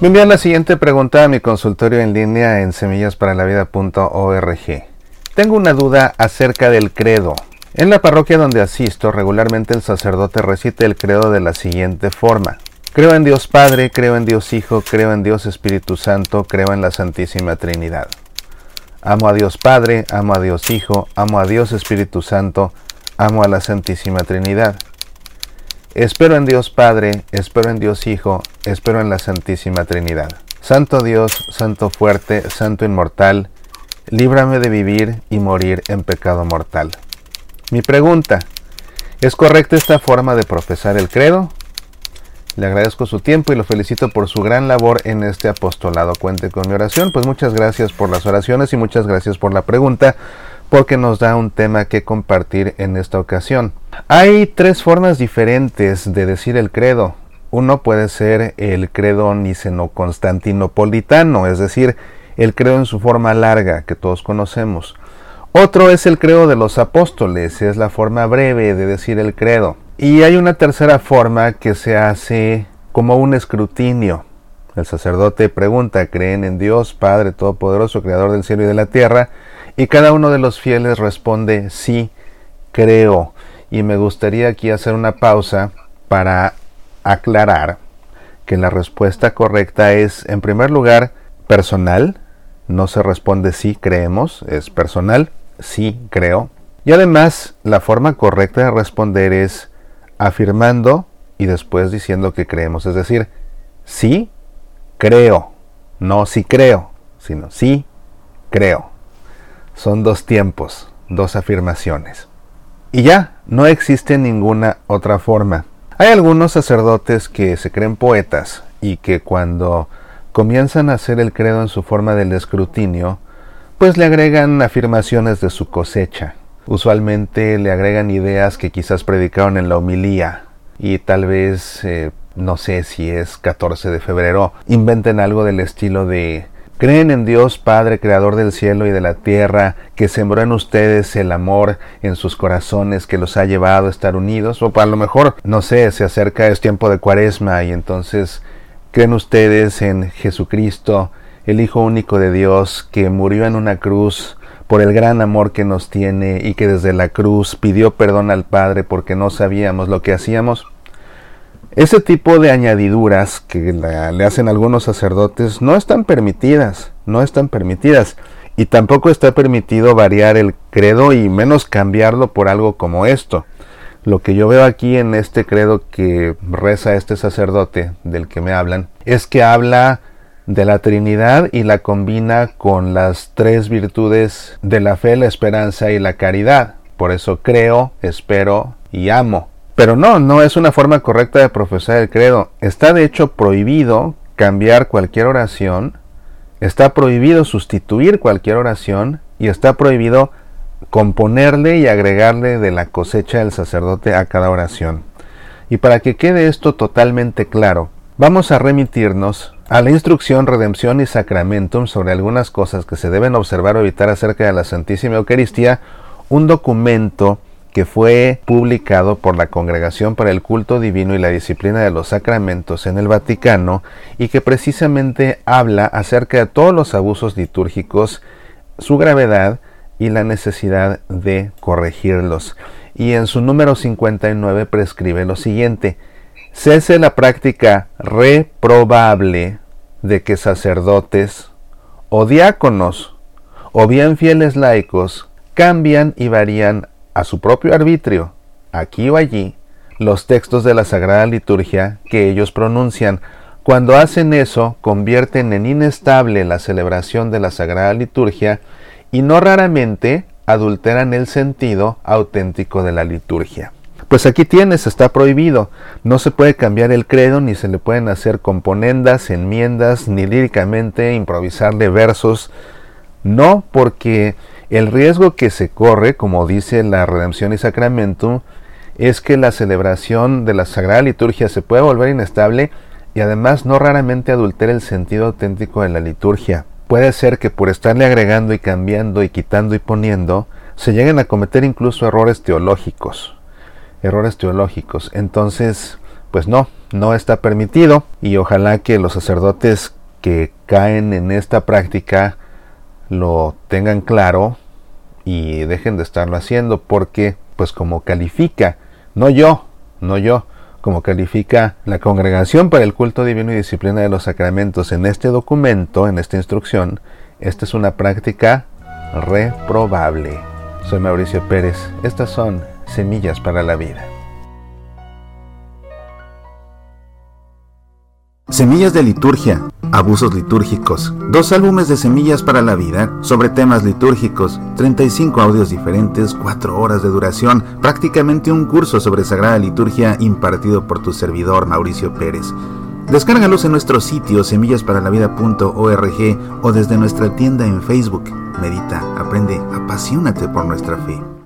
Me envían la siguiente pregunta a mi consultorio en línea en semillasparalavida.org. Tengo una duda acerca del credo. En la parroquia donde asisto, regularmente el sacerdote recita el credo de la siguiente forma. Creo en Dios Padre, creo en Dios Hijo, creo en Dios Espíritu Santo, creo en la Santísima Trinidad. Amo a Dios Padre, amo a Dios Hijo, amo a Dios Espíritu Santo, amo a la Santísima Trinidad. Espero en Dios Padre, espero en Dios Hijo, espero en la Santísima Trinidad. Santo Dios, Santo fuerte, Santo inmortal, líbrame de vivir y morir en pecado mortal. Mi pregunta, ¿es correcta esta forma de profesar el credo? Le agradezco su tiempo y lo felicito por su gran labor en este apostolado. Cuente con mi oración. Pues muchas gracias por las oraciones y muchas gracias por la pregunta porque nos da un tema que compartir en esta ocasión. Hay tres formas diferentes de decir el credo. Uno puede ser el credo niceno-constantinopolitano, es decir, el credo en su forma larga que todos conocemos. Otro es el credo de los apóstoles, es la forma breve de decir el credo. Y hay una tercera forma que se hace como un escrutinio. El sacerdote pregunta, ¿creen en Dios, Padre Todopoderoso, Creador del cielo y de la tierra? Y cada uno de los fieles responde, sí, creo. Y me gustaría aquí hacer una pausa para aclarar que la respuesta correcta es, en primer lugar, personal. No se responde sí creemos, es personal, sí creo. Y además, la forma correcta de responder es afirmando y después diciendo que creemos. Es decir, sí creo, no sí creo, sino sí creo. Son dos tiempos, dos afirmaciones. Y ya, no existe ninguna otra forma. Hay algunos sacerdotes que se creen poetas y que cuando comienzan a hacer el credo en su forma del escrutinio, pues le agregan afirmaciones de su cosecha, usualmente le agregan ideas que quizás predicaron en la homilía y tal vez, eh, no sé si es 14 de febrero, inventen algo del estilo de Creen en Dios Padre, Creador del cielo y de la tierra, que sembró en ustedes el amor en sus corazones, que los ha llevado a estar unidos. O a lo mejor, no sé, se acerca, es tiempo de cuaresma y entonces creen ustedes en Jesucristo, el Hijo único de Dios, que murió en una cruz por el gran amor que nos tiene y que desde la cruz pidió perdón al Padre porque no sabíamos lo que hacíamos. Ese tipo de añadiduras que le hacen algunos sacerdotes no están permitidas, no están permitidas. Y tampoco está permitido variar el credo y menos cambiarlo por algo como esto. Lo que yo veo aquí en este credo que reza este sacerdote del que me hablan es que habla de la Trinidad y la combina con las tres virtudes de la fe, la esperanza y la caridad. Por eso creo, espero y amo. Pero no, no es una forma correcta de profesar el credo. Está de hecho prohibido cambiar cualquier oración, está prohibido sustituir cualquier oración y está prohibido componerle y agregarle de la cosecha del sacerdote a cada oración. Y para que quede esto totalmente claro, vamos a remitirnos a la instrucción Redención y Sacramentum sobre algunas cosas que se deben observar o evitar acerca de la Santísima Eucaristía, un documento que fue publicado por la Congregación para el Culto Divino y la Disciplina de los Sacramentos en el Vaticano y que precisamente habla acerca de todos los abusos litúrgicos, su gravedad y la necesidad de corregirlos. Y en su número 59 prescribe lo siguiente, cese la práctica reprobable de que sacerdotes o diáconos o bien fieles laicos cambian y varían a su propio arbitrio, aquí o allí, los textos de la Sagrada Liturgia que ellos pronuncian. Cuando hacen eso, convierten en inestable la celebración de la Sagrada Liturgia y no raramente adulteran el sentido auténtico de la liturgia. Pues aquí tienes, está prohibido. No se puede cambiar el credo, ni se le pueden hacer componendas, enmiendas, ni líricamente improvisarle versos. No, porque el riesgo que se corre, como dice la Redención y Sacramento, es que la celebración de la Sagrada Liturgia se pueda volver inestable y además no raramente adultera el sentido auténtico de la liturgia. Puede ser que por estarle agregando y cambiando y quitando y poniendo, se lleguen a cometer incluso errores teológicos errores teológicos. Entonces, pues no, no está permitido y ojalá que los sacerdotes que caen en esta práctica lo tengan claro y dejen de estarlo haciendo porque pues como califica, no yo, no yo, como califica la Congregación para el Culto Divino y Disciplina de los Sacramentos en este documento, en esta instrucción, esta es una práctica reprobable. Soy Mauricio Pérez, estas son Semillas para la Vida. Semillas de liturgia, abusos litúrgicos, dos álbumes de Semillas para la Vida sobre temas litúrgicos, 35 audios diferentes, 4 horas de duración, prácticamente un curso sobre Sagrada Liturgia impartido por tu servidor Mauricio Pérez. Descárgalos en nuestro sitio semillasparalavida.org o desde nuestra tienda en Facebook. Medita, aprende, apasionate por nuestra fe.